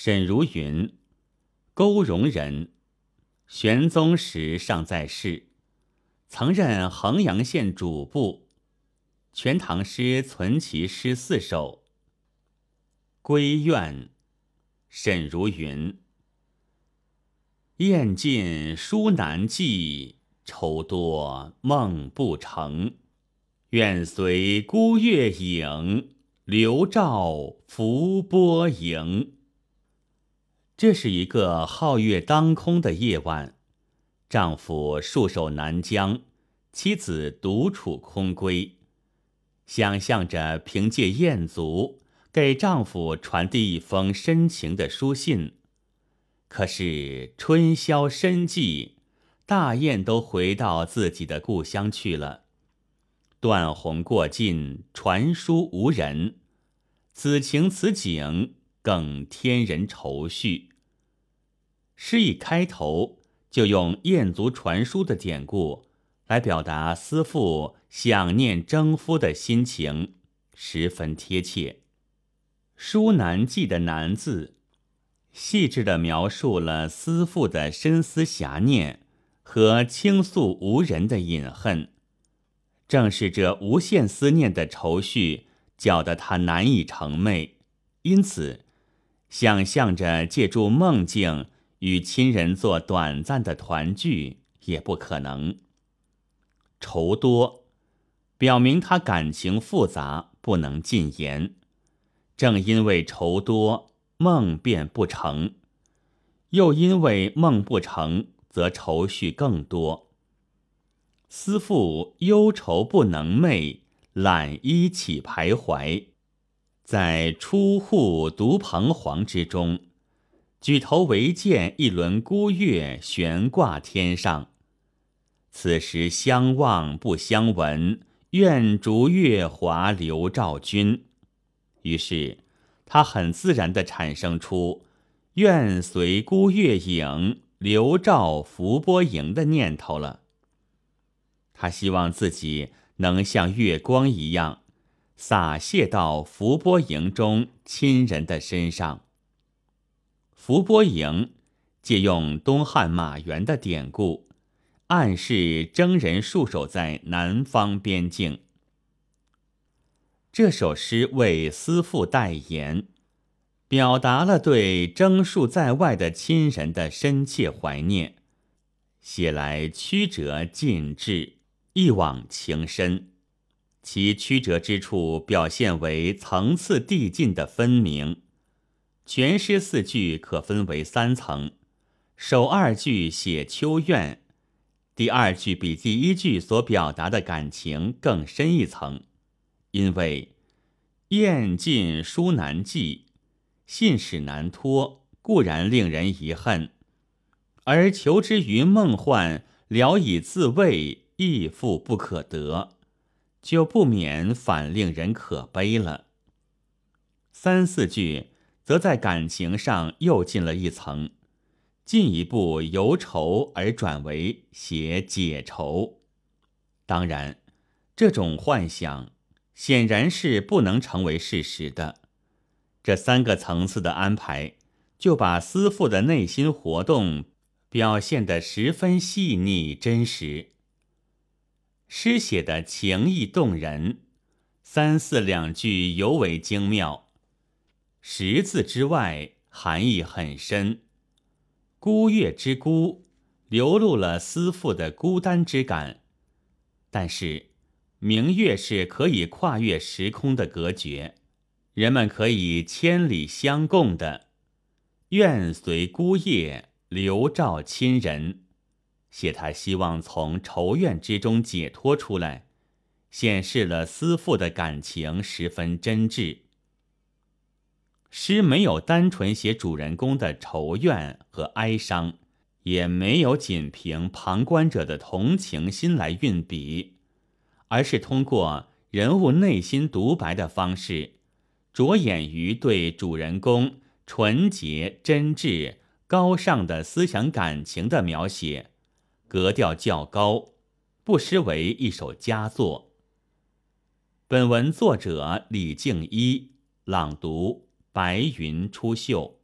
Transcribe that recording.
沈如云，勾容人，玄宗时尚在世，曾任衡阳县主簿。《全唐诗》存其诗四首。归院，沈如云。雁尽书难寄，愁多梦不成。愿随孤月影，流照浮波影。这是一个皓月当空的夜晚，丈夫戍守南疆，妻子独处空闺，想象着凭借雁足给丈夫传递一封深情的书信。可是春宵深寂，大雁都回到自己的故乡去了，断鸿过尽，传书无人，此情此景，更添人愁绪。诗一开头就用雁足传书的典故来表达思妇想念征夫的心情，十分贴切。书难寄的“难”字，细致地描述了思妇的深思遐念和倾诉无人的隐恨。正是这无限思念的愁绪，搅得他难以成寐，因此想象着借助梦境。与亲人做短暂的团聚也不可能。愁多，表明他感情复杂，不能尽言。正因为愁多，梦便不成；又因为梦不成，则愁绪更多。思妇忧愁不能寐，懒衣起徘徊，在出户独彷徨之中。举头唯见一轮孤月悬挂天上，此时相望不相闻，愿逐月华流照君。于是，他很自然地产生出“愿随孤月影，流照浮波盈”的念头了。他希望自己能像月光一样，洒泻到伏波营中亲人的身上。伏波营借用东汉马援的典故，暗示征人戍守在南方边境。这首诗为思妇代言，表达了对征戍在外的亲人的深切怀念，写来曲折尽致，一往情深。其曲折之处表现为层次递进的分明。全诗四句可分为三层，首二句写秋怨，第二句比第一句所表达的感情更深一层。因为雁尽书难寄，信使难托，固然令人遗恨；而求之于梦幻，聊以自慰，亦复不可得，就不免反令人可悲了。三四句。则在感情上又进了一层，进一步由愁而转为写解愁。当然，这种幻想显然是不能成为事实的。这三个层次的安排，就把思妇的内心活动表现得十分细腻真实。诗写的情意动人，三四两句尤为精妙。十字之外，含义很深。孤月之孤，流露了思妇的孤单之感。但是，明月是可以跨越时空的隔绝，人们可以千里相共的。愿随孤夜，流照亲人，写他希望从仇怨之中解脱出来，显示了思妇的感情十分真挚。诗没有单纯写主人公的仇怨和哀伤，也没有仅凭旁观者的同情心来运笔，而是通过人物内心独白的方式，着眼于对主人公纯洁、真挚、高尚的思想感情的描写，格调较高，不失为一首佳作。本文作者李静一朗读。白云出岫。